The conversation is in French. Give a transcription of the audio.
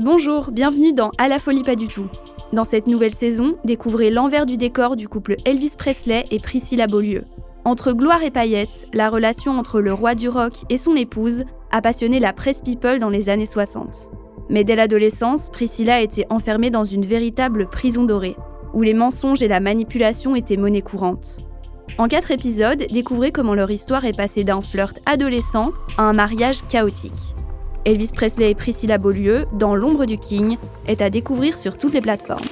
Bonjour, bienvenue dans À la folie pas du tout. Dans cette nouvelle saison, découvrez l'envers du décor du couple Elvis Presley et Priscilla Beaulieu. Entre gloire et paillettes, la relation entre le roi du rock et son épouse a passionné la presse people dans les années 60. Mais dès l'adolescence, Priscilla a été enfermée dans une véritable prison dorée, où les mensonges et la manipulation étaient monnaie courante. En quatre épisodes, découvrez comment leur histoire est passée d'un flirt adolescent à un mariage chaotique. Elvis Presley et Priscilla Beaulieu, dans l'ombre du King, est à découvrir sur toutes les plateformes.